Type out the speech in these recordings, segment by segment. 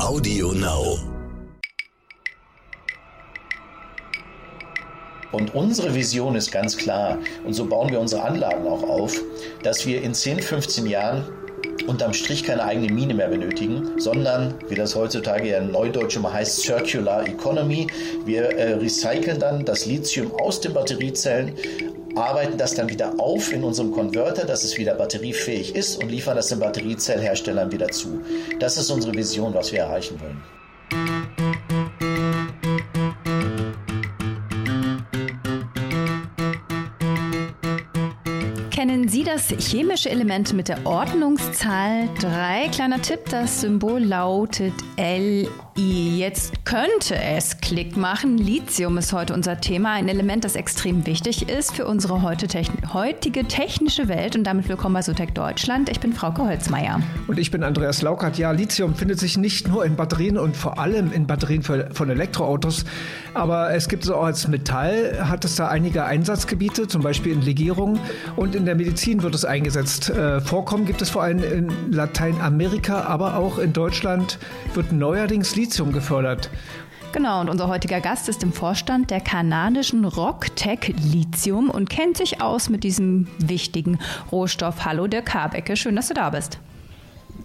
Audio Now. Und unsere Vision ist ganz klar, und so bauen wir unsere Anlagen auch auf, dass wir in 10, 15 Jahren unterm Strich keine eigene Mine mehr benötigen, sondern, wie das heutzutage ja in Neudeutsch immer heißt, Circular Economy. Wir äh, recyceln dann das Lithium aus den Batteriezellen, arbeiten das dann wieder auf in unserem Konverter, dass es wieder batteriefähig ist und liefern das den Batteriezellherstellern wieder zu. Das ist unsere Vision, was wir erreichen wollen. Kennen Sie das chemische Element mit der Ordnungszahl 3? Kleiner Tipp, das Symbol lautet Li. Jetzt könnte es Klick machen. Lithium ist heute unser Thema, ein Element, das extrem wichtig ist für unsere heute techn heutige technische Welt. Und damit willkommen bei Sotec Deutschland. Ich bin Frauke Holzmeier. Und ich bin Andreas Laukert. Ja, Lithium findet sich nicht nur in Batterien und vor allem in Batterien für, von Elektroautos, aber es gibt es auch als Metall, hat es da einige Einsatzgebiete, zum Beispiel in Legierungen und in der Medizin wird es eingesetzt. Äh, Vorkommen gibt es vor allem in Lateinamerika, aber auch in Deutschland wird neuerdings Lithium gefördert. Genau, und unser heutiger Gast ist im Vorstand der kanadischen Rocktech Lithium und kennt sich aus mit diesem wichtigen Rohstoff. Hallo, Dirk Kabecke, schön, dass du da bist.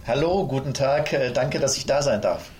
Hallo, guten Tag, äh, danke, dass ich da sein darf.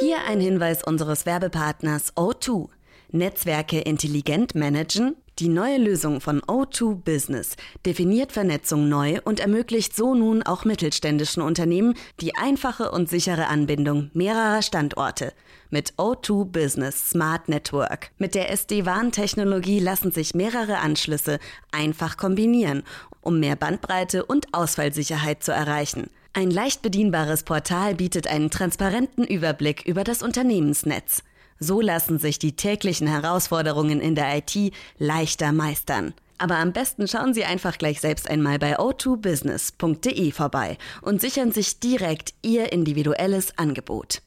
Hier ein Hinweis unseres Werbepartners O2. Netzwerke intelligent managen? Die neue Lösung von O2 Business definiert Vernetzung neu und ermöglicht so nun auch mittelständischen Unternehmen die einfache und sichere Anbindung mehrerer Standorte mit O2 Business Smart Network. Mit der SD-WAN-Technologie lassen sich mehrere Anschlüsse einfach kombinieren, um mehr Bandbreite und Ausfallsicherheit zu erreichen. Ein leicht bedienbares Portal bietet einen transparenten Überblick über das Unternehmensnetz. So lassen sich die täglichen Herausforderungen in der IT leichter meistern. Aber am besten schauen Sie einfach gleich selbst einmal bei o2business.de vorbei und sichern sich direkt Ihr individuelles Angebot.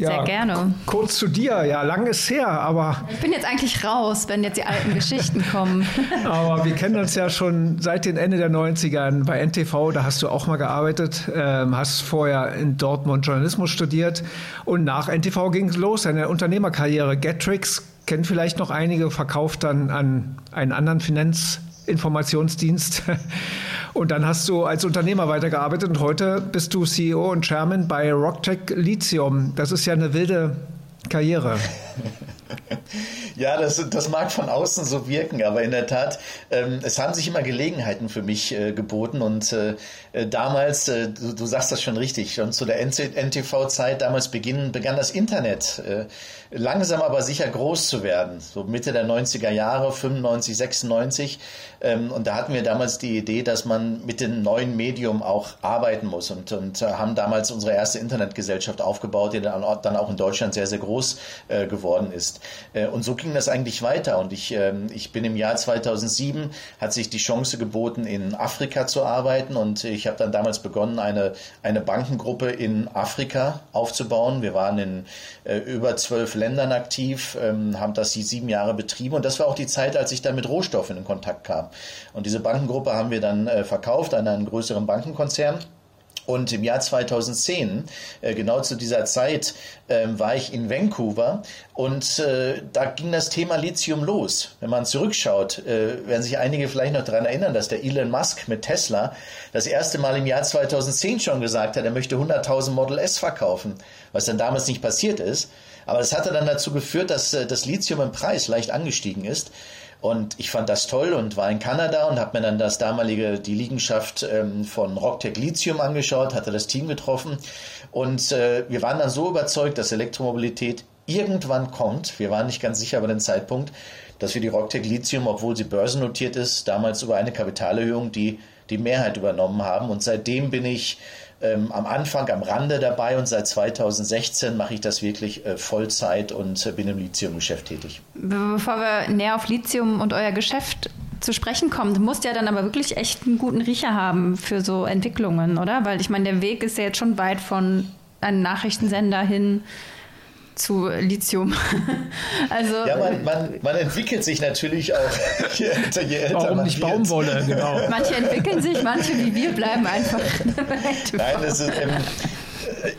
Sehr Ja, gerne. Kurz zu dir, ja, lang ist her, aber, Ich bin jetzt eigentlich raus, wenn jetzt die alten Geschichten kommen. aber wir kennen uns ja schon seit den Ende der 90ern bei NTV, da hast du auch mal gearbeitet, ähm, hast vorher in Dortmund Journalismus studiert und nach NTV ging es los, deine Unternehmerkarriere. Getrix kennen vielleicht noch einige, verkauft dann an einen anderen Finanzinformationsdienst. Und dann hast du als Unternehmer weitergearbeitet und heute bist du CEO und Chairman bei Rocktech Lithium. Das ist ja eine wilde Karriere. Ja, das, das mag von außen so wirken, aber in der Tat, ähm, es haben sich immer Gelegenheiten für mich äh, geboten und äh, damals, äh, du, du sagst das schon richtig, schon zu der NTV-Zeit, damals beginn, begann das Internet äh, langsam aber sicher groß zu werden, so Mitte der 90er Jahre, 95, 96 ähm, und da hatten wir damals die Idee, dass man mit dem neuen Medium auch arbeiten muss und, und äh, haben damals unsere erste Internetgesellschaft aufgebaut, die dann, auch- in Deutschland sehr, sehr groß äh, geworden ist. Äh, und so ging das eigentlich weiter. Und ich, ähm, ich bin im Jahr 2007, hat sich die Chance geboten, in Afrika zu arbeiten. Und ich habe dann damals begonnen, eine, eine Bankengruppe in Afrika aufzubauen. Wir waren in über zwölf Ländern aktiv, ähm, haben das die sieben Jahre betrieben. Und das war auch die Zeit, als ich dann mit Rohstoffen in Kontakt kam. Und diese Bankengruppe haben wir dann äh, verkauft an einen größeren Bankenkonzern. Und im Jahr 2010, äh, genau zu dieser Zeit, ähm, war ich in Vancouver und äh, da ging das Thema Lithium los. Wenn man zurückschaut, äh, werden sich einige vielleicht noch daran erinnern, dass der Elon Musk mit Tesla das erste Mal im Jahr 2010 schon gesagt hat, er möchte 100.000 Model S verkaufen, was dann damals nicht passiert ist. Aber das hatte dann dazu geführt, dass äh, das Lithium im Preis leicht angestiegen ist. Und ich fand das toll und war in Kanada und habe mir dann das damalige, die Liegenschaft ähm, von Rocktech Lithium angeschaut, hatte das Team getroffen und äh, wir waren dann so überzeugt, dass Elektromobilität irgendwann kommt. Wir waren nicht ganz sicher über den Zeitpunkt, dass wir die Rocktech Lithium, obwohl sie börsennotiert ist, damals über eine Kapitalerhöhung die, die Mehrheit übernommen haben. Und seitdem bin ich ähm, am Anfang am Rande dabei und seit 2016 mache ich das wirklich äh, Vollzeit und äh, bin im Lithiumgeschäft tätig. Bevor wir näher auf Lithium und euer Geschäft zu sprechen kommen, du musst ja dann aber wirklich echt einen guten Riecher haben für so Entwicklungen, oder? Weil ich meine, der Weg ist ja jetzt schon weit von einem Nachrichtensender hin zu Lithium. also, ja, man, man, man, entwickelt sich natürlich auch, je älter, je älter Warum nicht wird. Baumwolle, genau. Manche entwickeln sich, manche wie wir bleiben einfach. Nein, das ist, ähm,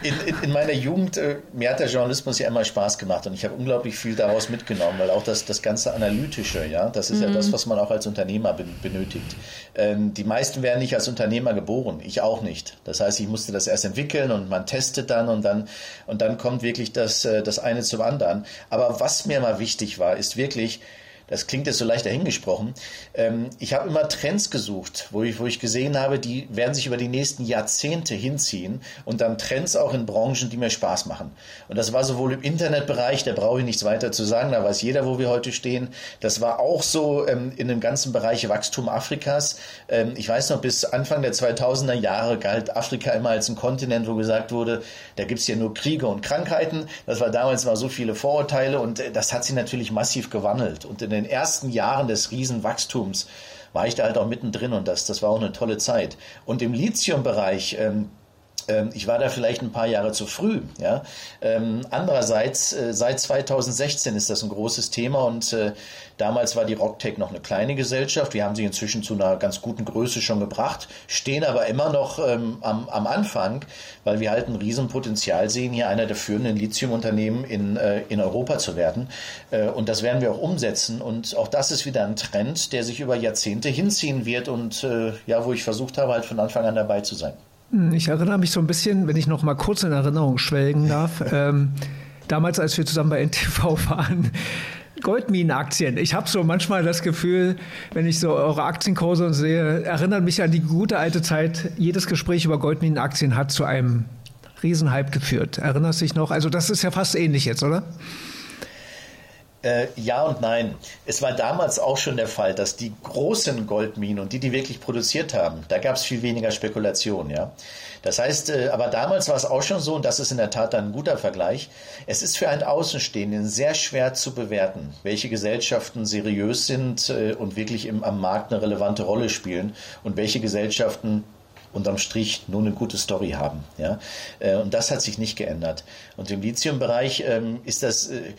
in, in, in, meiner Jugend, äh, mir hat der Journalismus ja immer Spaß gemacht und ich habe unglaublich viel daraus mitgenommen, weil auch das, das ganze Analytische, ja, das ist mhm. ja das, mhm. was man auch als Unternehmer benötigt. Ähm, die meisten werden nicht als Unternehmer geboren, ich auch nicht. Das heißt, ich musste das erst entwickeln und man testet dann und dann, und dann kommt wirklich das, äh, das eine zum anderen. Aber was mir mal wichtig war, ist wirklich, das klingt jetzt so leicht dahingesprochen. Ähm, ich habe immer Trends gesucht, wo ich, wo ich gesehen habe, die werden sich über die nächsten Jahrzehnte hinziehen und dann Trends auch in Branchen, die mir Spaß machen. Und das war sowohl im Internetbereich, da brauche ich nichts weiter zu sagen, da weiß jeder, wo wir heute stehen. Das war auch so ähm, in dem ganzen Bereich Wachstum Afrikas. Ähm, ich weiß noch, bis Anfang der 2000er Jahre galt Afrika immer als ein Kontinent, wo gesagt wurde, da gibt es ja nur Kriege und Krankheiten. Das war damals mal so viele Vorurteile und äh, das hat sich natürlich massiv gewandelt. Und in den den ersten Jahren des Riesenwachstums war ich da halt auch mittendrin und das, das war auch eine tolle Zeit. Und im Lithium-Bereich, ähm, ich war da vielleicht ein paar Jahre zu früh. Ja? Ähm, andererseits, äh, seit 2016 ist das ein großes Thema und äh, damals war die Rocktech noch eine kleine Gesellschaft. Wir haben sie inzwischen zu einer ganz guten Größe schon gebracht, stehen aber immer noch ähm, am, am Anfang, weil wir halt ein Riesenpotenzial sehen, hier einer der führenden Lithiumunternehmen in, äh, in Europa zu werden. Und das werden wir auch umsetzen. Und auch das ist wieder ein Trend, der sich über Jahrzehnte hinziehen wird und ja, wo ich versucht habe, halt von Anfang an dabei zu sein. Hm, ich erinnere mich so ein bisschen, wenn ich noch mal kurz in Erinnerung schwelgen darf. ähm, damals, als wir zusammen bei NTV waren, Goldminenaktien. Ich habe so manchmal das Gefühl, wenn ich so eure Aktienkurse sehe, erinnert mich an die gute alte Zeit. Jedes Gespräch über Goldminenaktien hat zu einem Riesenhype geführt. Erinnerst du dich noch? Also das ist ja fast ähnlich jetzt, oder? Äh, ja und nein. Es war damals auch schon der Fall, dass die großen Goldminen und die, die wirklich produziert haben, da gab es viel weniger Spekulation, ja. Das heißt, äh, aber damals war es auch schon so, und das ist in der Tat ein guter Vergleich, es ist für einen Außenstehenden sehr schwer zu bewerten, welche Gesellschaften seriös sind äh, und wirklich im, am Markt eine relevante Rolle spielen und welche Gesellschaften unterm Strich nur eine gute Story haben. Ja? Äh, und das hat sich nicht geändert. Und im Lithium-Bereich ähm, ist das, äh,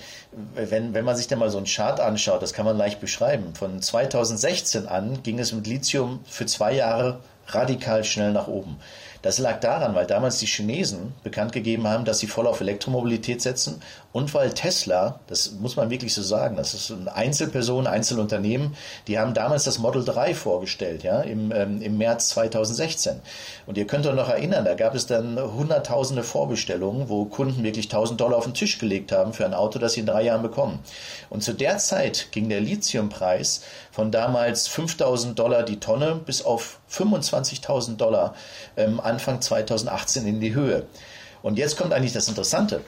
wenn, wenn man sich da mal so einen Chart anschaut, das kann man leicht beschreiben. Von 2016 an ging es mit Lithium für zwei Jahre radikal schnell nach oben. Das lag daran, weil damals die Chinesen bekannt gegeben haben, dass sie voll auf Elektromobilität setzen und weil Tesla, das muss man wirklich so sagen, das ist eine Einzelperson, Einzelunternehmen, die haben damals das Model 3 vorgestellt, ja, im, ähm, im März 2016. Und ihr könnt euch noch erinnern, da gab es dann hunderttausende Vorbestellungen, wo Kunden wirklich 1000 Dollar auf den Tisch gelegt haben für ein Auto, das sie in drei Jahren bekommen. Und zu der Zeit ging der Lithiumpreis von damals 5000 Dollar die Tonne bis auf 25.000 Dollar ähm, Anfang 2018 in die Höhe. Und jetzt kommt eigentlich das Interessante.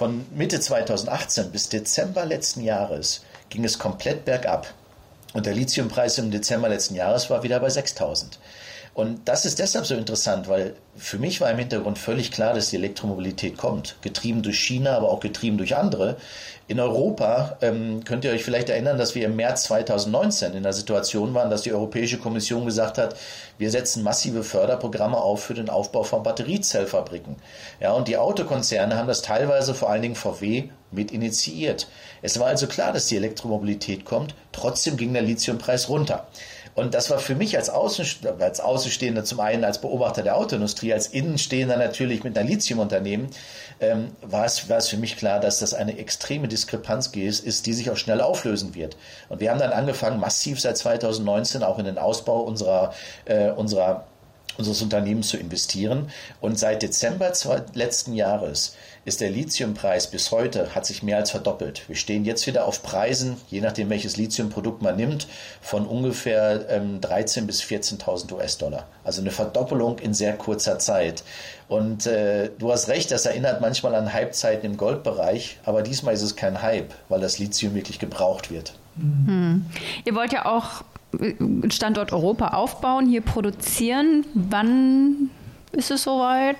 Von Mitte 2018 bis Dezember letzten Jahres ging es komplett bergab. Und der Lithiumpreis im Dezember letzten Jahres war wieder bei 6000. Und das ist deshalb so interessant, weil für mich war im Hintergrund völlig klar, dass die Elektromobilität kommt. Getrieben durch China, aber auch getrieben durch andere. In Europa ähm, könnt ihr euch vielleicht erinnern, dass wir im März 2019 in der Situation waren, dass die Europäische Kommission gesagt hat, wir setzen massive Förderprogramme auf für den Aufbau von Batteriezellfabriken. Ja, und die Autokonzerne haben das teilweise vor allen Dingen VW mit initiiert. Es war also klar, dass die Elektromobilität kommt. Trotzdem ging der Lithiumpreis runter. Und das war für mich als, Außenstehender, als Außenstehender zum einen als Beobachter der Autoindustrie, als Innenstehender natürlich mit einer Lithiumunternehmen, ähm, war, es, war es für mich klar, dass das eine extreme Diskrepanz ist, ist, die sich auch schnell auflösen wird. Und wir haben dann angefangen, massiv seit 2019 auch in den Ausbau unserer, äh, unserer unseres Unternehmens zu investieren. Und seit Dezember letzten Jahres ist der Lithiumpreis bis heute, hat sich mehr als verdoppelt. Wir stehen jetzt wieder auf Preisen, je nachdem welches Lithiumprodukt man nimmt, von ungefähr ähm, 13.000 bis 14.000 US-Dollar. Also eine Verdoppelung in sehr kurzer Zeit. Und äh, du hast recht, das erinnert manchmal an Hypezeiten im Goldbereich, aber diesmal ist es kein Hype, weil das Lithium wirklich gebraucht wird. Hm. Ihr wollt ja auch Standort Europa aufbauen, hier produzieren. Wann ist es soweit?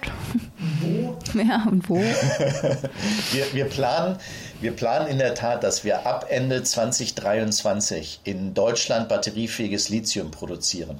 Wo? Ja, und wo? wir, wir, planen, wir planen in der Tat, dass wir ab Ende 2023 in Deutschland batteriefähiges Lithium produzieren.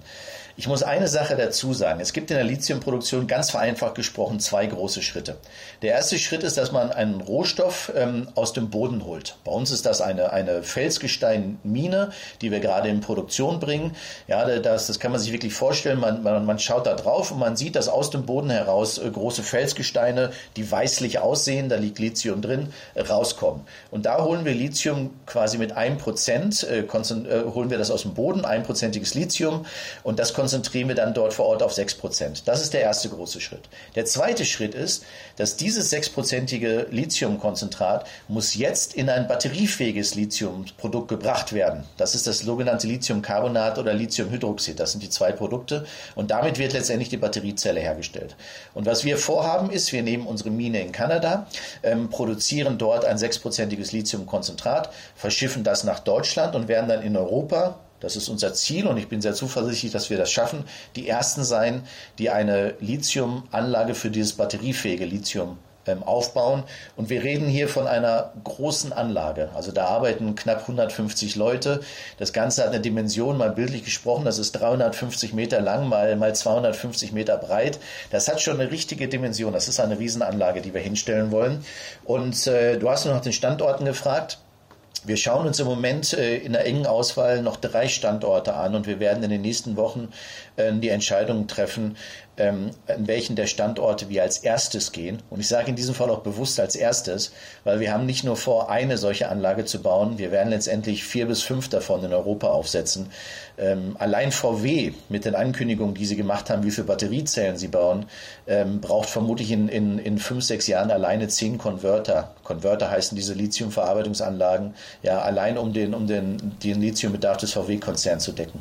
Ich muss eine Sache dazu sagen. Es gibt in der Lithiumproduktion ganz vereinfacht gesprochen zwei große Schritte. Der erste Schritt ist, dass man einen Rohstoff ähm, aus dem Boden holt. Bei uns ist das eine, eine Felsgesteinmine, die wir gerade in Produktion bringen. Ja, das, das kann man sich wirklich vorstellen. Man, man, man schaut da drauf und man sieht, dass aus dem Boden heraus äh, große Felsgesteine, die weißlich aussehen, da liegt Lithium drin, äh, rauskommen. Und da holen wir Lithium quasi mit einem Prozent, äh, äh, holen wir das aus dem Boden, einprozentiges Lithium und das konzentrieren wir dann dort vor Ort auf 6%. Das ist der erste große Schritt. Der zweite Schritt ist, dass dieses sechsprozentige Lithiumkonzentrat muss jetzt in ein batteriefähiges Lithiumprodukt gebracht werden. Das ist das sogenannte Lithiumcarbonat oder Lithiumhydroxid. Das sind die zwei Produkte und damit wird letztendlich die Batteriezelle hergestellt. Und was wir vorhaben ist, wir nehmen unsere Mine in Kanada, ähm, produzieren dort ein sechsprozentiges Lithiumkonzentrat, verschiffen das nach Deutschland und werden dann in Europa das ist unser Ziel und ich bin sehr zuversichtlich, dass wir das schaffen, die ersten sein, die eine Lithiumanlage für dieses batteriefähige Lithium ähm, aufbauen. Und wir reden hier von einer großen Anlage. Also da arbeiten knapp 150 Leute. Das Ganze hat eine Dimension, mal bildlich gesprochen, das ist 350 Meter lang, mal, mal 250 Meter breit. Das hat schon eine richtige Dimension. Das ist eine Riesenanlage, die wir hinstellen wollen. Und äh, du hast noch nach den Standorten gefragt. Wir schauen uns im Moment äh, in der engen Auswahl noch drei Standorte an und wir werden in den nächsten Wochen äh, die Entscheidung treffen, ähm, in welchen der Standorte wir als erstes gehen. Und ich sage in diesem Fall auch bewusst als erstes, weil wir haben nicht nur vor, eine solche Anlage zu bauen, wir werden letztendlich vier bis fünf davon in Europa aufsetzen. Ähm, allein VW mit den Ankündigungen, die sie gemacht haben, wie viele Batteriezellen sie bauen, ähm, braucht vermutlich in, in, in fünf, sechs Jahren alleine zehn Konverter. Konverter heißen diese Lithiumverarbeitungsanlagen, ja, allein um den, um den, den Lithiumbedarf des VW-Konzerns zu decken.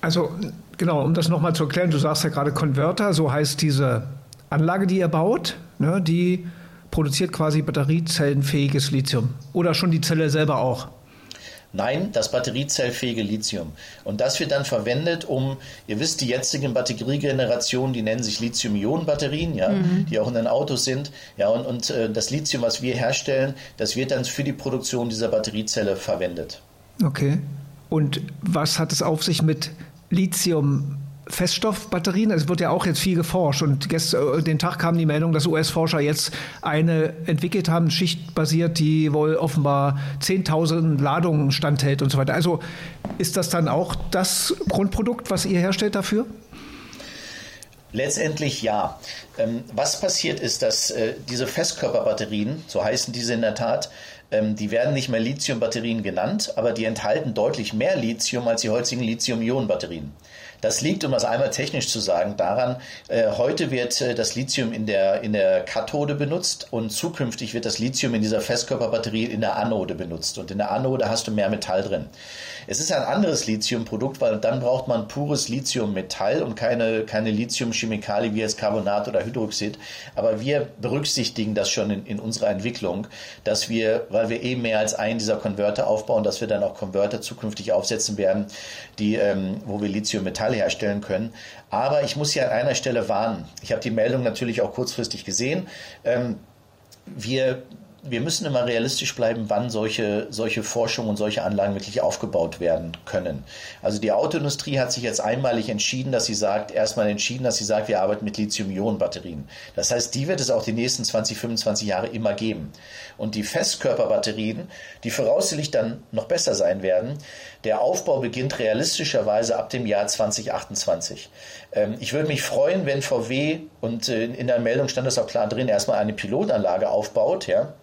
Also genau, um das nochmal zu erklären, du sagst ja gerade Konverter, so heißt diese Anlage, die ihr baut, ne, die produziert quasi batteriezellenfähiges Lithium. Oder schon die Zelle selber auch? Nein, das batteriezellfähige Lithium. Und das wird dann verwendet, um, ihr wisst, die jetzigen Batteriegenerationen, die nennen sich Lithium-Ionen-Batterien, ja, mhm. die auch in den Autos sind. Ja, und, und äh, das Lithium, was wir herstellen, das wird dann für die Produktion dieser Batteriezelle verwendet. Okay. Und was hat es auf sich mit Lithium Feststoffbatterien. Es wird ja auch jetzt viel geforscht und gestern, äh, den Tag kam die Meldung, dass US-Forscher jetzt eine entwickelt haben, schichtbasiert, die wohl offenbar 10.000 Ladungen standhält und so weiter. Also ist das dann auch das Grundprodukt, was ihr herstellt dafür? Letztendlich ja. Ähm, was passiert ist, dass äh, diese Festkörperbatterien, so heißen diese in der Tat, ähm, die werden nicht mehr Lithium-Batterien genannt, aber die enthalten deutlich mehr Lithium als die heutigen Lithium-Ionen-Batterien. Das liegt, um das einmal technisch zu sagen, daran, äh, heute wird äh, das Lithium in der, in der Kathode benutzt und zukünftig wird das Lithium in dieser Festkörperbatterie in der Anode benutzt. Und in der Anode hast du mehr Metall drin. Es ist ein anderes Lithiumprodukt, weil dann braucht man pures Lithiummetall und keine, keine Lithiumchemikalie wie jetzt Carbonat oder Hydroxid. Aber wir berücksichtigen das schon in, in unserer Entwicklung, dass wir, weil wir eben mehr als einen dieser Konverter aufbauen, dass wir dann auch Konverter zukünftig aufsetzen werden, die, ähm, wo wir Lithiummetall herstellen können. Aber ich muss hier an einer Stelle warnen. Ich habe die Meldung natürlich auch kurzfristig gesehen. Ähm, wir wir müssen immer realistisch bleiben, wann solche, solche Forschung und solche Anlagen wirklich aufgebaut werden können. Also die Autoindustrie hat sich jetzt einmalig entschieden, dass sie sagt, erstmal entschieden, dass sie sagt, wir arbeiten mit Lithium-Ionen-Batterien. Das heißt, die wird es auch die nächsten 20, 25 Jahre immer geben. Und die Festkörperbatterien, die voraussichtlich dann noch besser sein werden, der Aufbau beginnt realistischerweise ab dem Jahr 2028. Ähm, ich würde mich freuen, wenn VW, und äh, in der Meldung stand das auch klar drin, erstmal eine Pilotanlage aufbaut, ja,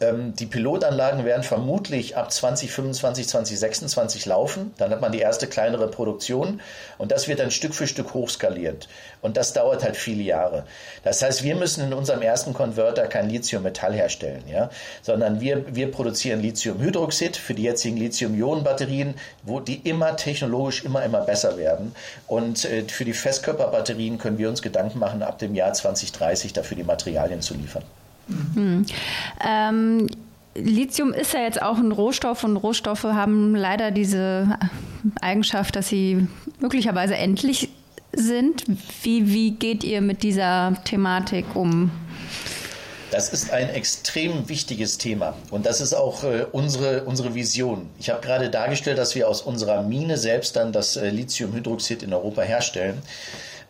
ähm, die Pilotanlagen werden vermutlich ab 2025, 2026 laufen. Dann hat man die erste kleinere Produktion und das wird dann Stück für Stück hochskaliert. Und das dauert halt viele Jahre. Das heißt, wir müssen in unserem ersten Konverter kein Lithium-Metall herstellen, ja, sondern wir, wir produzieren Lithiumhydroxid für die jetzigen Lithium-Ionen-Batterien, wo die immer technologisch immer, immer besser werden. Und äh, für die Festkörperbatterien können wir uns Gedanken machen, ab dem Jahr 2030 dafür die Materialien zu liefern. Mhm. Ähm, Lithium ist ja jetzt auch ein Rohstoff und Rohstoffe haben leider diese Eigenschaft, dass sie möglicherweise endlich sind. Wie, wie geht ihr mit dieser Thematik um? Das ist ein extrem wichtiges Thema und das ist auch äh, unsere, unsere Vision. Ich habe gerade dargestellt, dass wir aus unserer Mine selbst dann das äh, Lithiumhydroxid in Europa herstellen.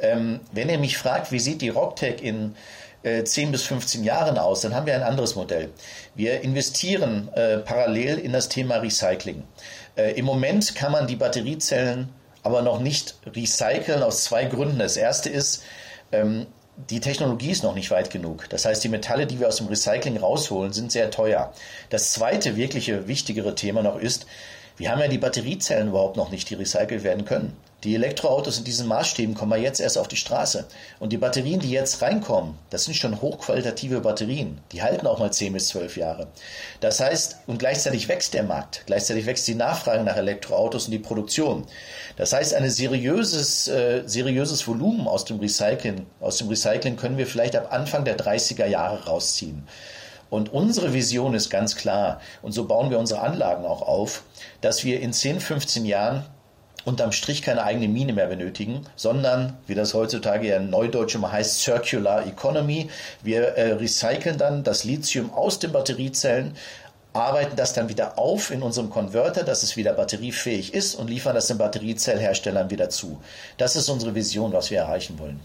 Ähm, wenn ihr mich fragt, wie sieht die Rocktech in äh, 10 bis 15 Jahren aus, dann haben wir ein anderes Modell. Wir investieren äh, parallel in das Thema Recycling. Äh, Im Moment kann man die Batteriezellen aber noch nicht recyceln aus zwei Gründen. Das erste ist, ähm, die Technologie ist noch nicht weit genug. Das heißt, die Metalle, die wir aus dem Recycling rausholen, sind sehr teuer. Das zweite, wirkliche, wichtigere Thema noch ist, wir haben ja die Batteriezellen überhaupt noch nicht, die recycelt werden können. Die Elektroautos in diesen Maßstäben kommen ja jetzt erst auf die Straße. Und die Batterien, die jetzt reinkommen, das sind schon hochqualitative Batterien. Die halten auch mal 10 bis 12 Jahre. Das heißt, und gleichzeitig wächst der Markt. Gleichzeitig wächst die Nachfrage nach Elektroautos und die Produktion. Das heißt, ein seriöses, äh, seriöses Volumen aus dem Recycling, aus dem Recycling können wir vielleicht ab Anfang der 30er Jahre rausziehen. Und unsere Vision ist ganz klar, und so bauen wir unsere Anlagen auch auf, dass wir in 10, 15 Jahren unterm Strich keine eigene Mine mehr benötigen, sondern, wie das heutzutage ja in Neudeutsch immer heißt, Circular Economy. Wir äh, recyceln dann das Lithium aus den Batteriezellen, arbeiten das dann wieder auf in unserem Konverter, dass es wieder batteriefähig ist und liefern das den Batteriezellherstellern wieder zu. Das ist unsere Vision, was wir erreichen wollen.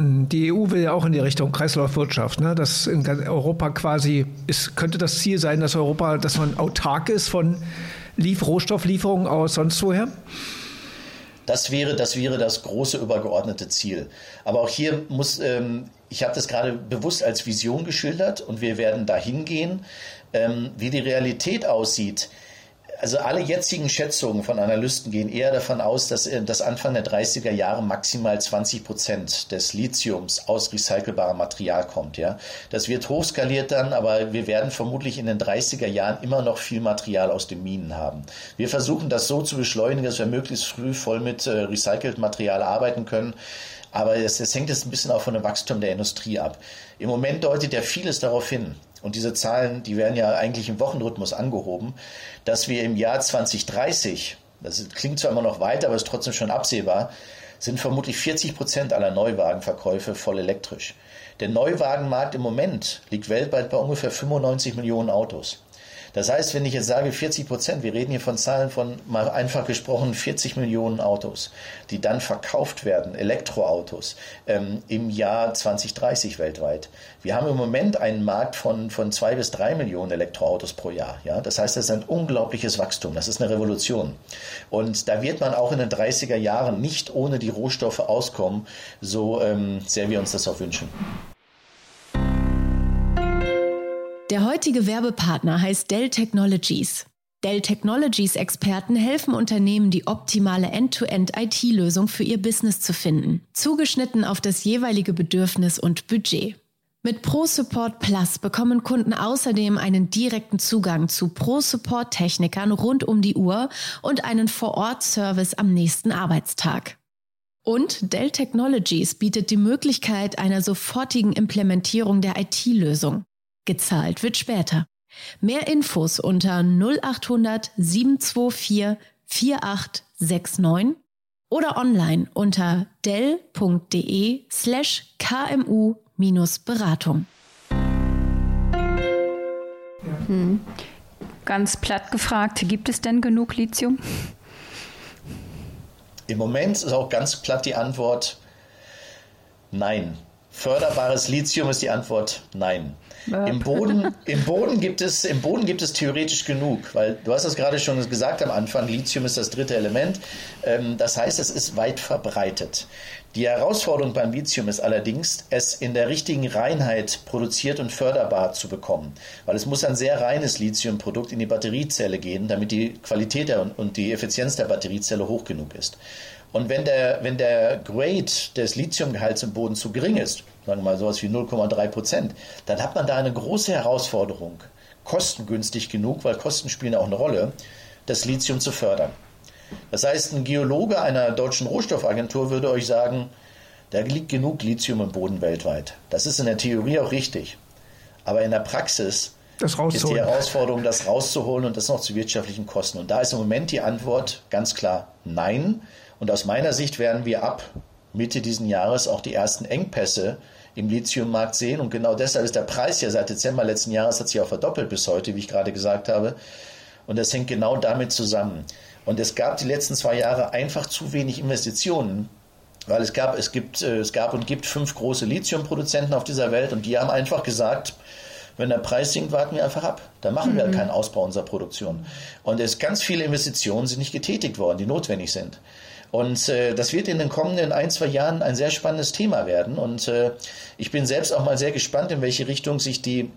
Die EU will ja auch in die Richtung Kreislaufwirtschaft, ne? dass in Europa quasi ist, könnte das Ziel sein, dass Europa, dass man autark ist von Lief Rohstofflieferungen aus sonst woher? Das wäre, das wäre das große übergeordnete Ziel. Aber auch hier muss, ähm, ich habe das gerade bewusst als Vision geschildert und wir werden dahin gehen. Ähm, wie die Realität aussieht, also alle jetzigen Schätzungen von Analysten gehen eher davon aus, dass, äh, dass Anfang der 30er Jahre maximal 20 Prozent des Lithiums aus recycelbarem Material kommt. Ja. Das wird hochskaliert dann, aber wir werden vermutlich in den 30er Jahren immer noch viel Material aus den Minen haben. Wir versuchen das so zu beschleunigen, dass wir möglichst früh voll mit äh, recyceltem Material arbeiten können. Aber es, es hängt jetzt ein bisschen auch von dem Wachstum der Industrie ab. Im Moment deutet ja vieles darauf hin, und diese Zahlen, die werden ja eigentlich im Wochenrhythmus angehoben, dass wir im Jahr 2030, das klingt zwar immer noch weiter, aber ist trotzdem schon absehbar, sind vermutlich 40 Prozent aller Neuwagenverkäufe voll elektrisch. Der Neuwagenmarkt im Moment liegt weltweit bei ungefähr 95 Millionen Autos. Das heißt, wenn ich jetzt sage 40 Prozent, wir reden hier von Zahlen von mal einfach gesprochen 40 Millionen Autos, die dann verkauft werden, Elektroautos, ähm, im Jahr 2030 weltweit. Wir haben im Moment einen Markt von, von zwei bis drei Millionen Elektroautos pro Jahr. Ja? Das heißt, das ist ein unglaubliches Wachstum. Das ist eine Revolution. Und da wird man auch in den 30er Jahren nicht ohne die Rohstoffe auskommen, so ähm, sehr wir uns das auch wünschen. Der heutige Werbepartner heißt Dell Technologies. Dell Technologies Experten helfen Unternehmen, die optimale End-to-End-IT-Lösung für ihr Business zu finden, zugeschnitten auf das jeweilige Bedürfnis und Budget. Mit Pro Support Plus bekommen Kunden außerdem einen direkten Zugang zu Pro Support Technikern rund um die Uhr und einen Vor-Ort-Service am nächsten Arbeitstag. Und Dell Technologies bietet die Möglichkeit einer sofortigen Implementierung der IT-Lösung. Gezahlt wird später. Mehr Infos unter 0800 724 4869 oder online unter dell.de slash kmu-beratung. Hm. Ganz platt gefragt, gibt es denn genug Lithium? Im Moment ist auch ganz platt die Antwort nein. Förderbares Lithium ist die Antwort nein. Im Boden, Im, Boden gibt es, Im Boden gibt es theoretisch genug, weil du hast das gerade schon gesagt am Anfang, Lithium ist das dritte Element. Ähm, das heißt, es ist weit verbreitet. Die Herausforderung beim Lithium ist allerdings, es in der richtigen Reinheit produziert und förderbar zu bekommen, weil es muss ein sehr reines Lithiumprodukt in die Batteriezelle gehen, damit die Qualität und die Effizienz der Batteriezelle hoch genug ist. Und wenn der, wenn der Grade des Lithiumgehalts im Boden zu gering ist, sagen wir mal sowas wie 0,3 Prozent, dann hat man da eine große Herausforderung, kostengünstig genug, weil Kosten spielen auch eine Rolle, das Lithium zu fördern. Das heißt, ein Geologe einer deutschen Rohstoffagentur würde euch sagen, da liegt genug Lithium im Boden weltweit. Das ist in der Theorie auch richtig. Aber in der Praxis ist die Herausforderung, das rauszuholen und das noch zu wirtschaftlichen Kosten. Und da ist im Moment die Antwort ganz klar Nein. Und aus meiner Sicht werden wir ab Mitte diesen Jahres auch die ersten Engpässe im Lithiummarkt sehen. Und genau deshalb ist der Preis ja seit Dezember letzten Jahres hat sich auch verdoppelt bis heute, wie ich gerade gesagt habe. Und das hängt genau damit zusammen. Und es gab die letzten zwei Jahre einfach zu wenig Investitionen weil es gab, es gibt, äh, es gab und gibt fünf große Lithiumproduzenten auf dieser Welt und die haben einfach gesagt, wenn der Preis sinkt, warten wir einfach ab. Da machen wir mhm. keinen Ausbau unserer Produktion. Und es ganz viele Investitionen sind nicht getätigt worden, die notwendig sind. Und äh, das wird in den kommenden ein, zwei Jahren ein sehr spannendes Thema werden. Und äh, ich bin selbst auch mal sehr gespannt, in welche Richtung sich die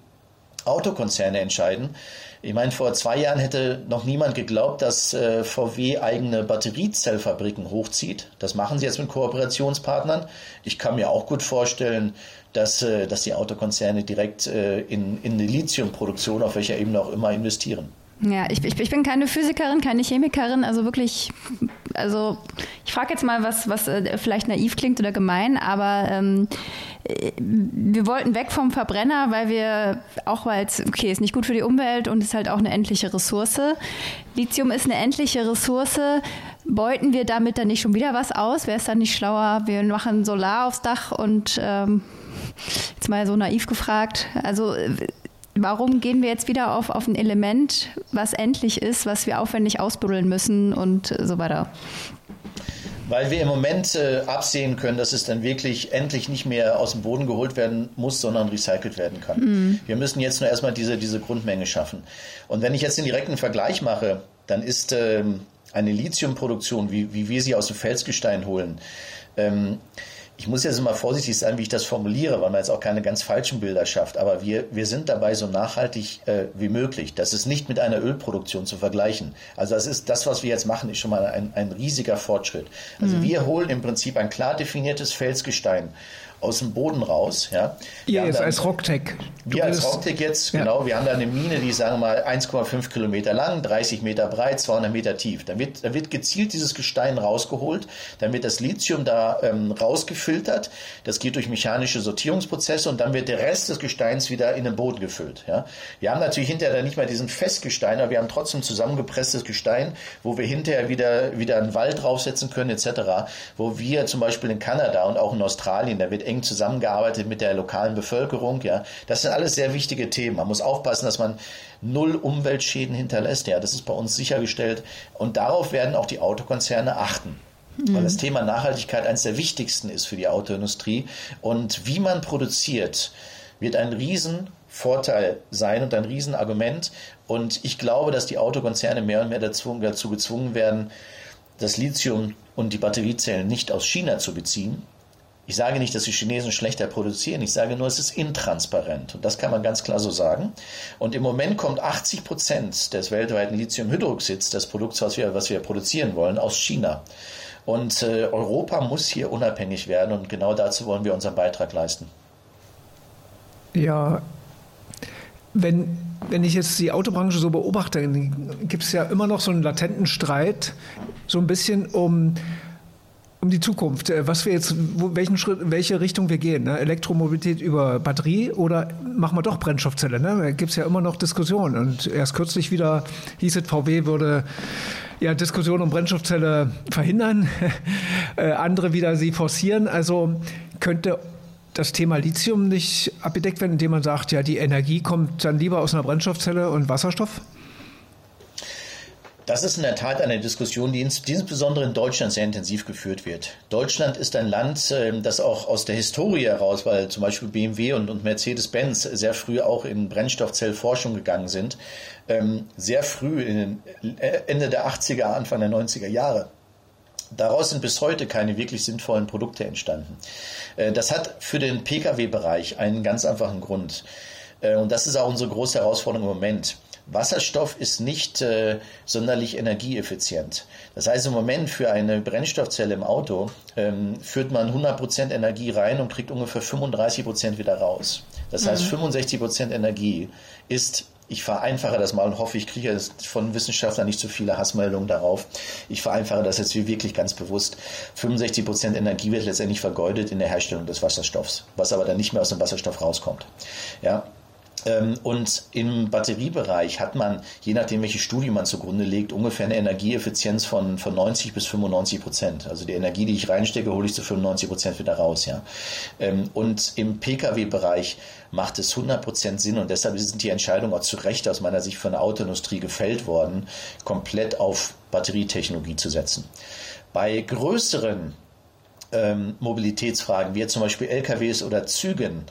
Autokonzerne entscheiden. Ich meine, vor zwei Jahren hätte noch niemand geglaubt, dass äh, VW eigene Batteriezellfabriken hochzieht. Das machen sie jetzt mit Kooperationspartnern. Ich kann mir auch gut vorstellen, dass, äh, dass die Autokonzerne direkt äh, in, in die Lithiumproduktion auf welcher Ebene auch immer investieren. Ja, ich, ich, ich, bin keine Physikerin, keine Chemikerin, also wirklich, also ich frage jetzt mal, was, was äh, vielleicht naiv klingt oder gemein, aber ähm, äh, wir wollten weg vom Verbrenner, weil wir, auch weil es, okay, ist nicht gut für die Umwelt und ist halt auch eine endliche Ressource. Lithium ist eine endliche Ressource. Beuten wir damit dann nicht schon wieder was aus? Wäre es dann nicht schlauer, wir machen Solar aufs Dach und ähm, jetzt mal so naiv gefragt, also äh, warum gehen wir jetzt wieder auf, auf ein Element, was endlich ist, was wir aufwendig ausbuddeln müssen und so weiter? Weil wir im Moment äh, absehen können, dass es dann wirklich endlich nicht mehr aus dem Boden geholt werden muss, sondern recycelt werden kann. Mhm. Wir müssen jetzt nur erstmal diese, diese Grundmenge schaffen. Und wenn ich jetzt den direkten Vergleich mache, dann ist ähm, eine Lithiumproduktion, wie, wie wir sie aus dem Felsgestein holen, ähm, ich muss jetzt mal vorsichtig sein, wie ich das formuliere, weil man jetzt auch keine ganz falschen Bilder schafft. Aber wir, wir sind dabei so nachhaltig äh, wie möglich. Das ist nicht mit einer Ölproduktion zu vergleichen. Also das ist das, was wir jetzt machen, ist schon mal ein, ein riesiger Fortschritt. Also mhm. wir holen im Prinzip ein klar definiertes Felsgestein aus dem Boden raus. Ja. Ihr jetzt als Rocktech. Wir als Rocktech jetzt, ja. genau. Wir haben da eine Mine, die sagen wir mal 1,5 Kilometer lang, 30 Meter breit, 200 Meter tief. Da wird, da wird gezielt dieses Gestein rausgeholt, dann wird das Lithium da ähm, rausgefiltert. Das geht durch mechanische Sortierungsprozesse und dann wird der Rest des Gesteins wieder in den Boden gefüllt. Ja. Wir haben natürlich hinterher dann nicht mehr diesen Festgestein, aber wir haben trotzdem zusammengepresstes Gestein, wo wir hinterher wieder, wieder einen Wald draufsetzen können etc. Wo wir zum Beispiel in Kanada und auch in Australien, da wird eng zusammengearbeitet mit der lokalen Bevölkerung. Ja, das sind alles sehr wichtige Themen. Man muss aufpassen, dass man null Umweltschäden hinterlässt. Ja, das ist bei uns sichergestellt. Und darauf werden auch die Autokonzerne achten. Mhm. Weil das Thema Nachhaltigkeit eines der wichtigsten ist für die Autoindustrie. Und wie man produziert, wird ein Riesenvorteil sein und ein Riesenargument. Und ich glaube, dass die Autokonzerne mehr und mehr dazu, dazu gezwungen werden, das Lithium und die Batteriezellen nicht aus China zu beziehen, ich sage nicht, dass die Chinesen schlechter produzieren, ich sage nur, es ist intransparent. Und das kann man ganz klar so sagen. Und im Moment kommt 80 Prozent des weltweiten Lithiumhydroxids, des Produkts, was wir, was wir produzieren wollen, aus China. Und äh, Europa muss hier unabhängig werden und genau dazu wollen wir unseren Beitrag leisten. Ja, wenn, wenn ich jetzt die Autobranche so beobachte, gibt es ja immer noch so einen latenten Streit, so ein bisschen um um die Zukunft, äh, was wir jetzt, welchen Schritt, welche Richtung wir gehen. Ne? Elektromobilität über Batterie oder machen wir doch Brennstoffzelle? Ne? Da gibt es ja immer noch Diskussionen. Und erst kürzlich wieder hieß es, VW würde ja Diskussionen um Brennstoffzelle verhindern, äh, andere wieder sie forcieren. Also könnte das Thema Lithium nicht abgedeckt werden, indem man sagt, ja, die Energie kommt dann lieber aus einer Brennstoffzelle und Wasserstoff? Das ist in der Tat eine Diskussion, die insbesondere in Deutschland sehr intensiv geführt wird. Deutschland ist ein Land, ähm, das auch aus der Historie heraus, weil zum Beispiel BMW und, Mercedes-Benz sehr früh auch in Brennstoffzellforschung gegangen sind, ähm, sehr früh, in äh, Ende der 80er, Anfang der 90er Jahre. Daraus sind bis heute keine wirklich sinnvollen Produkte entstanden. Äh, das hat für den Pkw-Bereich einen ganz einfachen Grund. Äh, und das ist auch unsere große Herausforderung im Moment. Wasserstoff ist nicht äh, sonderlich energieeffizient. Das heißt, im Moment für eine Brennstoffzelle im Auto ähm, führt man 100% Energie rein und kriegt ungefähr 35% wieder raus. Das heißt, mhm. 65% Energie ist ich vereinfache das mal und hoffe, ich kriege von Wissenschaftlern nicht so viele Hassmeldungen darauf. Ich vereinfache das jetzt wirklich ganz bewusst. 65 Prozent Energie wird letztendlich vergeudet in der Herstellung des Wasserstoffs, was aber dann nicht mehr aus dem Wasserstoff rauskommt. Ja, und im Batteriebereich hat man, je nachdem, welche Studie man zugrunde legt, ungefähr eine Energieeffizienz von, von 90 bis 95 Prozent. Also die Energie, die ich reinstecke, hole ich zu 95 Prozent wieder raus. Ja. Ähm, und im Pkw-Bereich macht es 100 Prozent Sinn und deshalb sind die Entscheidungen auch zu Recht aus meiner Sicht von der Autoindustrie gefällt worden, komplett auf Batterietechnologie zu setzen. Bei größeren ähm, Mobilitätsfragen, wie jetzt zum Beispiel LKWs oder Zügen,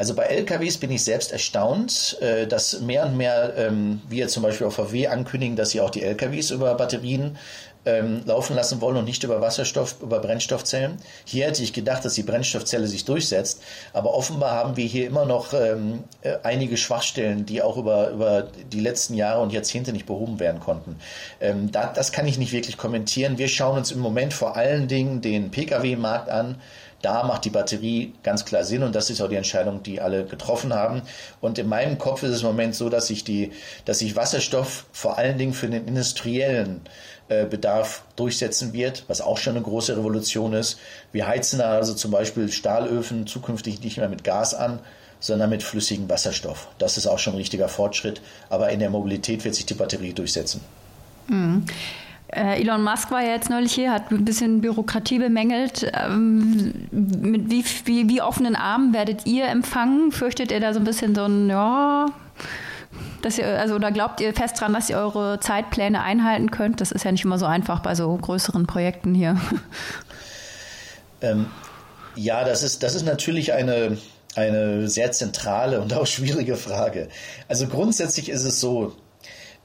also bei LKWs bin ich selbst erstaunt, äh, dass mehr und mehr, ähm, jetzt zum Beispiel auf VW ankündigen, dass sie auch die LKWs über Batterien ähm, laufen lassen wollen und nicht über Wasserstoff, über Brennstoffzellen. Hier hätte ich gedacht, dass die Brennstoffzelle sich durchsetzt, aber offenbar haben wir hier immer noch ähm, äh, einige Schwachstellen, die auch über, über die letzten Jahre und Jahrzehnte nicht behoben werden konnten. Ähm, da, das kann ich nicht wirklich kommentieren. Wir schauen uns im Moment vor allen Dingen den Pkw-Markt an da macht die Batterie ganz klar Sinn und das ist auch die Entscheidung, die alle getroffen haben. Und in meinem Kopf ist es im Moment so, dass sich die, dass sich Wasserstoff vor allen Dingen für den industriellen äh, Bedarf durchsetzen wird, was auch schon eine große Revolution ist. Wir heizen also zum Beispiel Stahlöfen zukünftig nicht mehr mit Gas an, sondern mit flüssigem Wasserstoff. Das ist auch schon ein richtiger Fortschritt. Aber in der Mobilität wird sich die Batterie durchsetzen. Mhm. Äh, Elon Musk war ja jetzt neulich hier, hat ein bisschen Bürokratie bemängelt. Ähm, mit wie, wie, wie offenen Armen werdet ihr empfangen? Fürchtet ihr da so ein bisschen so ein, ja, dass ihr, also oder glaubt ihr fest dran, dass ihr eure Zeitpläne einhalten könnt? Das ist ja nicht immer so einfach bei so größeren Projekten hier. Ähm, ja, das ist, das ist natürlich eine, eine sehr zentrale und auch schwierige Frage. Also grundsätzlich ist es so,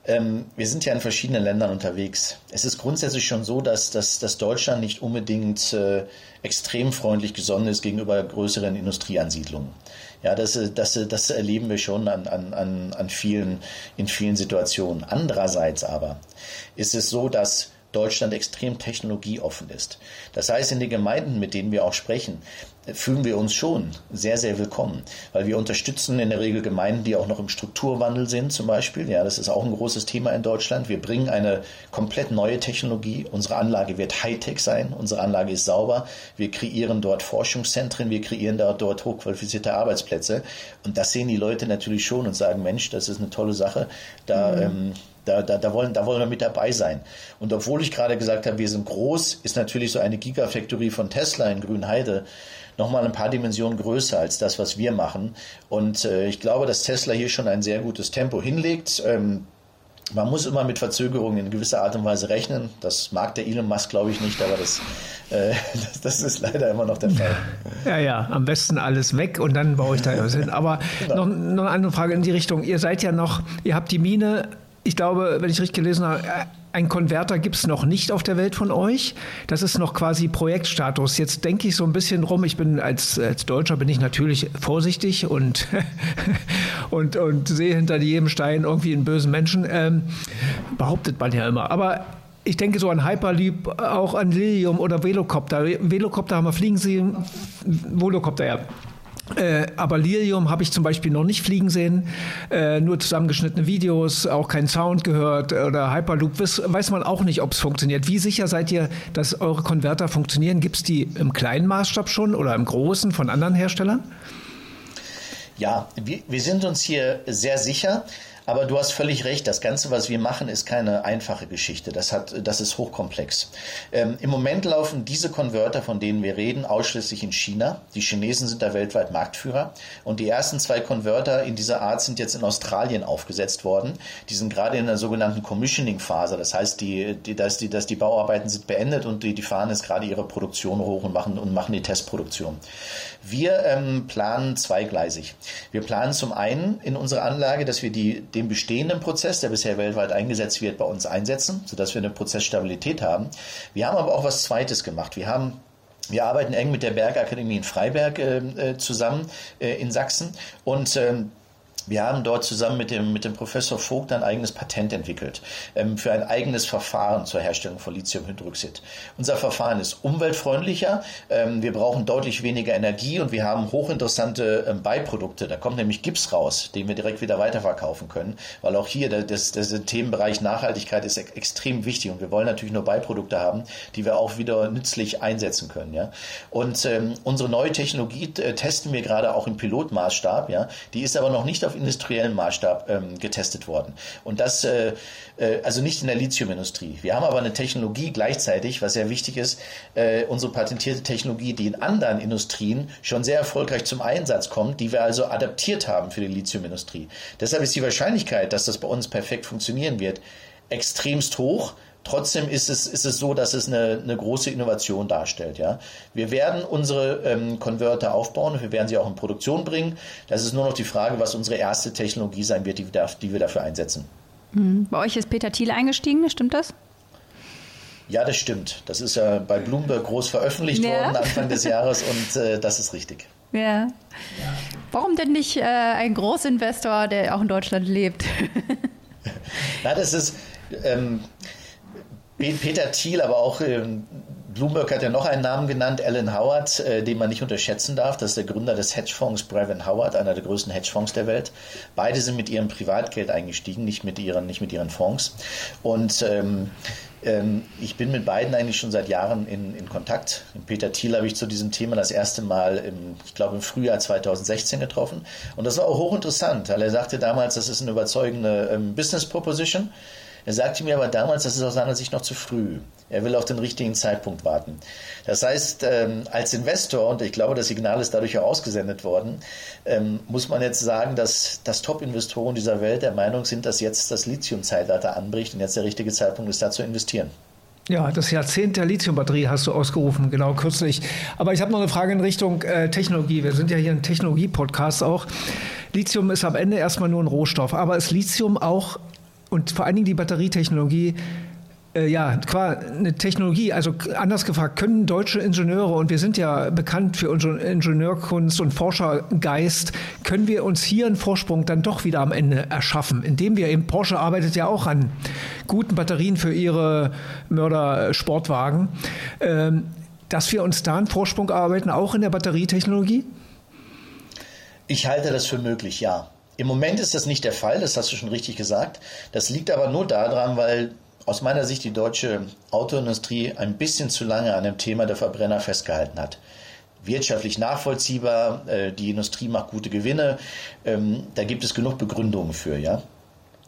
ähm, wir sind ja in verschiedenen Ländern unterwegs. Es ist grundsätzlich schon so, dass, dass, dass Deutschland nicht unbedingt äh, extrem freundlich gesonnen ist gegenüber größeren Industrieansiedlungen. Ja, das, das, das erleben wir schon an, an, an vielen, in vielen Situationen. Andererseits aber ist es so, dass Deutschland extrem technologieoffen ist. Das heißt, in den Gemeinden, mit denen wir auch sprechen, fühlen wir uns schon sehr, sehr willkommen, weil wir unterstützen in der Regel Gemeinden, die auch noch im Strukturwandel sind, zum Beispiel. Ja, das ist auch ein großes Thema in Deutschland. Wir bringen eine komplett neue Technologie. Unsere Anlage wird Hightech sein. Unsere Anlage ist sauber. Wir kreieren dort Forschungszentren. Wir kreieren dort, hochqualifizierte Arbeitsplätze. Und das sehen die Leute natürlich schon und sagen, Mensch, das ist eine tolle Sache. Da, mhm. ähm, da, da, da, wollen, da wollen wir mit dabei sein. Und obwohl ich gerade gesagt habe, wir sind groß, ist natürlich so eine Gigafactory von Tesla in Grünheide nochmal ein paar Dimensionen größer als das, was wir machen. Und äh, ich glaube, dass Tesla hier schon ein sehr gutes Tempo hinlegt. Ähm, man muss immer mit Verzögerungen in gewisser Art und Weise rechnen. Das mag der Elon Musk, glaube ich, nicht, aber das, äh, das, das, ist leider immer noch der Fall. Ja, ja, am besten alles weg und dann baue ich da was hin. Aber genau. noch, noch eine andere Frage in die Richtung. Ihr seid ja noch, ihr habt die Mine ich glaube, wenn ich richtig gelesen habe, ein Konverter gibt es noch nicht auf der Welt von euch. Das ist noch quasi Projektstatus. Jetzt denke ich so ein bisschen rum. Ich bin als, als Deutscher bin ich natürlich vorsichtig und, und, und sehe hinter jedem Stein irgendwie einen bösen Menschen. Ähm, behauptet man ja immer. Aber ich denke so an Hyperloop, auch an Lilium oder Velocopter. Velocopter haben wir fliegen sehen. Volocopter, ja. Äh, aber Lilium habe ich zum Beispiel noch nicht fliegen sehen, äh, nur zusammengeschnittene Videos, auch keinen Sound gehört oder Hyperloop, weiß, weiß man auch nicht, ob es funktioniert. Wie sicher seid ihr, dass eure Konverter funktionieren? Gibt es die im kleinen Maßstab schon oder im großen von anderen Herstellern? Ja, wir, wir sind uns hier sehr sicher. Aber du hast völlig recht, das Ganze, was wir machen, ist keine einfache Geschichte. Das, hat, das ist hochkomplex. Ähm, Im Moment laufen diese Konverter, von denen wir reden, ausschließlich in China. Die Chinesen sind da weltweit Marktführer. Und die ersten zwei Konverter in dieser Art sind jetzt in Australien aufgesetzt worden. Die sind gerade in der sogenannten Commissioning-Phase. Das heißt, die, die, dass, die, dass die Bauarbeiten sind beendet und die, die fahren jetzt gerade ihre Produktion hoch und machen, und machen die Testproduktion. Wir ähm, planen zweigleisig. Wir planen zum einen in unserer Anlage, dass wir die, den bestehenden Prozess, der bisher weltweit eingesetzt wird, bei uns einsetzen, sodass wir eine Prozessstabilität haben. Wir haben aber auch was Zweites gemacht. Wir haben wir arbeiten eng mit der Bergakademie in Freiberg äh, äh zusammen äh, in Sachsen und ähm, wir haben dort zusammen mit dem, mit dem Professor Vogt ein eigenes Patent entwickelt ähm, für ein eigenes Verfahren zur Herstellung von Lithiumhydroxid. Unser Verfahren ist umweltfreundlicher, ähm, wir brauchen deutlich weniger Energie und wir haben hochinteressante ähm, Beiprodukte. Da kommt nämlich Gips raus, den wir direkt wieder weiterverkaufen können, weil auch hier der, das, das Themenbereich Nachhaltigkeit ist extrem wichtig und wir wollen natürlich nur Beiprodukte haben, die wir auch wieder nützlich einsetzen können. Ja? Und ähm, unsere neue Technologie äh, testen wir gerade auch im Pilotmaßstab. Ja? Die ist aber noch nicht auf auf industriellem Maßstab ähm, getestet worden. Und das, äh, äh, also nicht in der Lithiumindustrie. Wir haben aber eine Technologie gleichzeitig, was sehr wichtig ist, äh, unsere patentierte Technologie, die in anderen Industrien schon sehr erfolgreich zum Einsatz kommt, die wir also adaptiert haben für die Lithiumindustrie. Deshalb ist die Wahrscheinlichkeit, dass das bei uns perfekt funktionieren wird, extremst hoch. Trotzdem ist es, ist es so, dass es eine, eine große Innovation darstellt. Ja? Wir werden unsere ähm, Konverter aufbauen, wir werden sie auch in Produktion bringen. Das ist nur noch die Frage, was unsere erste Technologie sein wird, die wir, die wir dafür einsetzen. Mhm. Bei euch ist Peter Thiel eingestiegen, stimmt das? Ja, das stimmt. Das ist ja bei Bloomberg groß veröffentlicht ja. worden Anfang des Jahres und äh, das ist richtig. Ja. Warum denn nicht äh, ein Großinvestor, der auch in Deutschland lebt? Na, das ist, ähm, Peter Thiel, aber auch ähm, Bloomberg hat ja noch einen Namen genannt, Alan Howard, äh, den man nicht unterschätzen darf. Das ist der Gründer des Hedgefonds Brevin Howard, einer der größten Hedgefonds der Welt. Beide sind mit ihrem Privatgeld eingestiegen, nicht mit ihren, nicht mit ihren Fonds. Und ähm, ähm, ich bin mit beiden eigentlich schon seit Jahren in, in Kontakt. Peter Thiel habe ich zu diesem Thema das erste Mal, im, ich glaube, im Frühjahr 2016 getroffen. Und das war auch hochinteressant, weil er sagte damals, das ist eine überzeugende ähm, Business Proposition. Er sagte mir aber damals, das ist aus seiner Sicht noch zu früh. Er will auf den richtigen Zeitpunkt warten. Das heißt, ähm, als Investor, und ich glaube, das Signal ist dadurch auch ausgesendet worden, ähm, muss man jetzt sagen, dass, dass Top-Investoren dieser Welt der Meinung sind, dass jetzt das Lithium-Zeitalter anbricht und jetzt der richtige Zeitpunkt ist, da zu investieren. Ja, das Jahrzehnt der Lithiumbatterie hast du ausgerufen, genau kürzlich. Aber ich habe noch eine Frage in Richtung äh, Technologie. Wir sind ja hier ein Technologie-Podcast auch. Lithium ist am Ende erstmal nur ein Rohstoff, aber ist Lithium auch und vor allen Dingen die Batterietechnologie äh, ja, qua eine Technologie, also anders gefragt, können deutsche Ingenieure, und wir sind ja bekannt für unsere Ingenieurkunst und Forschergeist, können wir uns hier einen Vorsprung dann doch wieder am Ende erschaffen, indem wir eben, Porsche arbeitet ja auch an guten Batterien für ihre Mörder-Sportwagen, ähm, dass wir uns da einen Vorsprung arbeiten, auch in der Batterietechnologie? Ich halte das für möglich, ja. Im Moment ist das nicht der Fall, das hast du schon richtig gesagt. Das liegt aber nur daran, weil aus meiner Sicht die deutsche Autoindustrie ein bisschen zu lange an dem Thema der Verbrenner festgehalten hat. Wirtschaftlich nachvollziehbar, äh, die Industrie macht gute Gewinne, ähm, da gibt es genug Begründungen für, ja.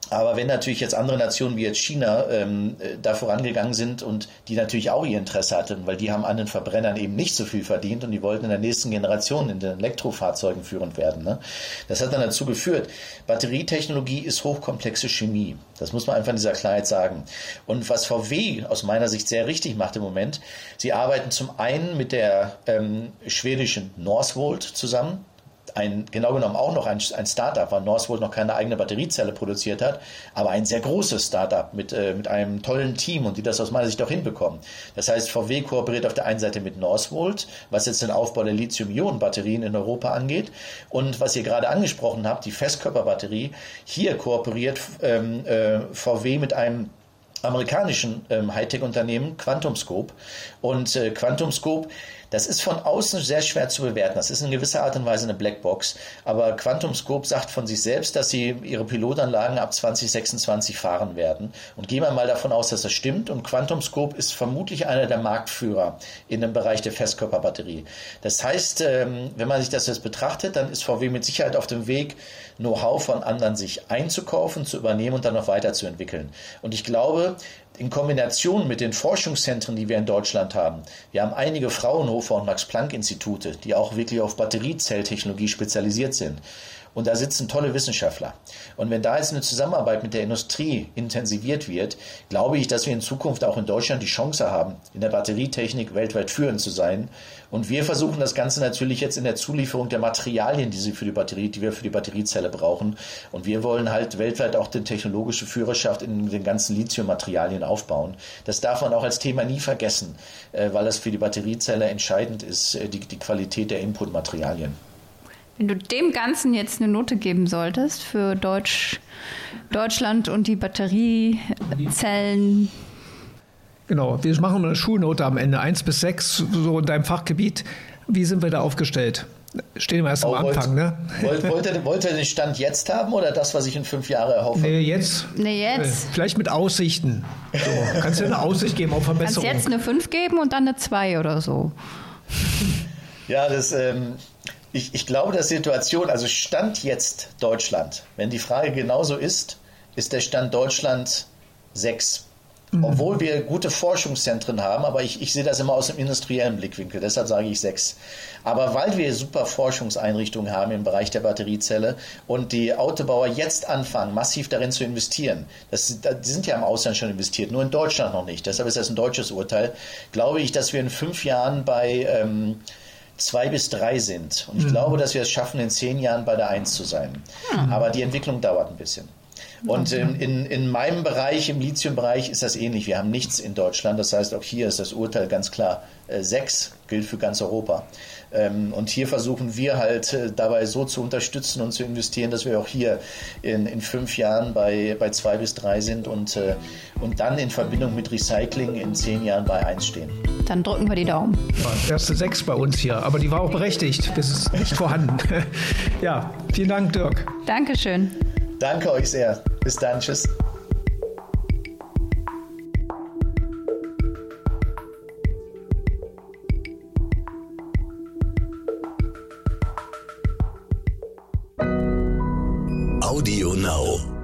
Aber wenn natürlich jetzt andere Nationen wie jetzt China ähm, äh, da vorangegangen sind und die natürlich auch ihr Interesse hatten, weil die haben an den Verbrennern eben nicht so viel verdient und die wollten in der nächsten Generation in den Elektrofahrzeugen führend werden. Ne? Das hat dann dazu geführt, Batterietechnologie ist hochkomplexe Chemie. Das muss man einfach in dieser Klarheit sagen. Und was VW aus meiner Sicht sehr richtig macht im Moment, sie arbeiten zum einen mit der ähm, schwedischen Northvolt zusammen ein, genau genommen auch noch ein, ein Startup, weil Northvolt noch keine eigene Batteriezelle produziert hat, aber ein sehr großes Startup mit, äh, mit einem tollen Team und die das aus meiner Sicht auch hinbekommen. Das heißt, VW kooperiert auf der einen Seite mit Northvolt, was jetzt den Aufbau der Lithium-Ionen-Batterien in Europa angeht. Und was ihr gerade angesprochen habt, die Festkörperbatterie, hier kooperiert ähm, äh, VW mit einem amerikanischen ähm, Hightech-Unternehmen QuantumScope. Und äh, QuantumScope das ist von außen sehr schwer zu bewerten. Das ist in gewisser Art und Weise eine Blackbox. Aber Quantum Scope sagt von sich selbst, dass sie ihre Pilotanlagen ab 2026 fahren werden. Und gehen wir mal davon aus, dass das stimmt. Und Quantum Scope ist vermutlich einer der Marktführer in dem Bereich der Festkörperbatterie. Das heißt, ähm, wenn man sich das jetzt betrachtet, dann ist VW mit Sicherheit auf dem Weg, Know-how von anderen sich einzukaufen, zu übernehmen und dann noch weiterzuentwickeln. Und ich glaube, in Kombination mit den Forschungszentren, die wir in Deutschland haben. Wir haben einige Fraunhofer und Max-Planck-Institute, die auch wirklich auf Batteriezelltechnologie spezialisiert sind. Und da sitzen tolle Wissenschaftler. Und wenn da jetzt eine Zusammenarbeit mit der Industrie intensiviert wird, glaube ich, dass wir in Zukunft auch in Deutschland die Chance haben, in der Batterietechnik weltweit führend zu sein. Und wir versuchen das Ganze natürlich jetzt in der Zulieferung der Materialien, die, sie für die, Batterie, die wir für die Batteriezelle brauchen. Und wir wollen halt weltweit auch die technologische Führerschaft in den ganzen Lithiummaterialien aufbauen. Das darf man auch als Thema nie vergessen, äh, weil das für die Batteriezelle entscheidend ist, äh, die, die Qualität der Inputmaterialien. Wenn du dem Ganzen jetzt eine Note geben solltest für Deutsch, Deutschland und die Batteriezellen. Genau, wir machen eine Schulnote am Ende, 1 bis 6, so in deinem Fachgebiet. Wie sind wir da aufgestellt? Stehen wir erst oh, am Anfang, wollt, ne? Wollt, wollt, ihr, wollt ihr den Stand jetzt haben oder das, was ich in fünf Jahren erhoffe? Nee, jetzt. Nee, jetzt. Äh, vielleicht mit Aussichten. So, kannst du eine Aussicht geben auf Verbesserung? Kannst jetzt eine 5 geben und dann eine 2 oder so. Ja, das, ähm, Ich, ich glaube, dass Situation, also Stand jetzt Deutschland, wenn die Frage genauso ist, ist der Stand Deutschland sechs. Mhm. Obwohl wir gute Forschungszentren haben, aber ich, ich sehe das immer aus dem industriellen Blickwinkel, deshalb sage ich sechs. Aber weil wir super Forschungseinrichtungen haben im Bereich der Batteriezelle und die Autobauer jetzt anfangen, massiv darin zu investieren, das, die sind ja im Ausland schon investiert, nur in Deutschland noch nicht, deshalb ist das ein deutsches Urteil, glaube ich, dass wir in fünf Jahren bei ähm, zwei bis drei sind. Und ich mhm. glaube, dass wir es schaffen, in zehn Jahren bei der Eins zu sein. Mhm. Aber die Entwicklung dauert ein bisschen. Und in, in, in meinem Bereich, im Lithium-Bereich, ist das ähnlich. Wir haben nichts in Deutschland. Das heißt, auch hier ist das Urteil ganz klar äh, sechs, gilt für ganz Europa. Ähm, und hier versuchen wir halt äh, dabei so zu unterstützen und zu investieren, dass wir auch hier in, in fünf Jahren bei, bei zwei bis drei sind und, äh, und dann in Verbindung mit Recycling in zehn Jahren bei eins stehen. Dann drücken wir die Daumen. Erste sechs bei uns hier, aber die war auch berechtigt. Das ist nicht vorhanden. ja, vielen Dank, Dirk. Dankeschön. Danke euch sehr. Bis dann. Tschüss. Now.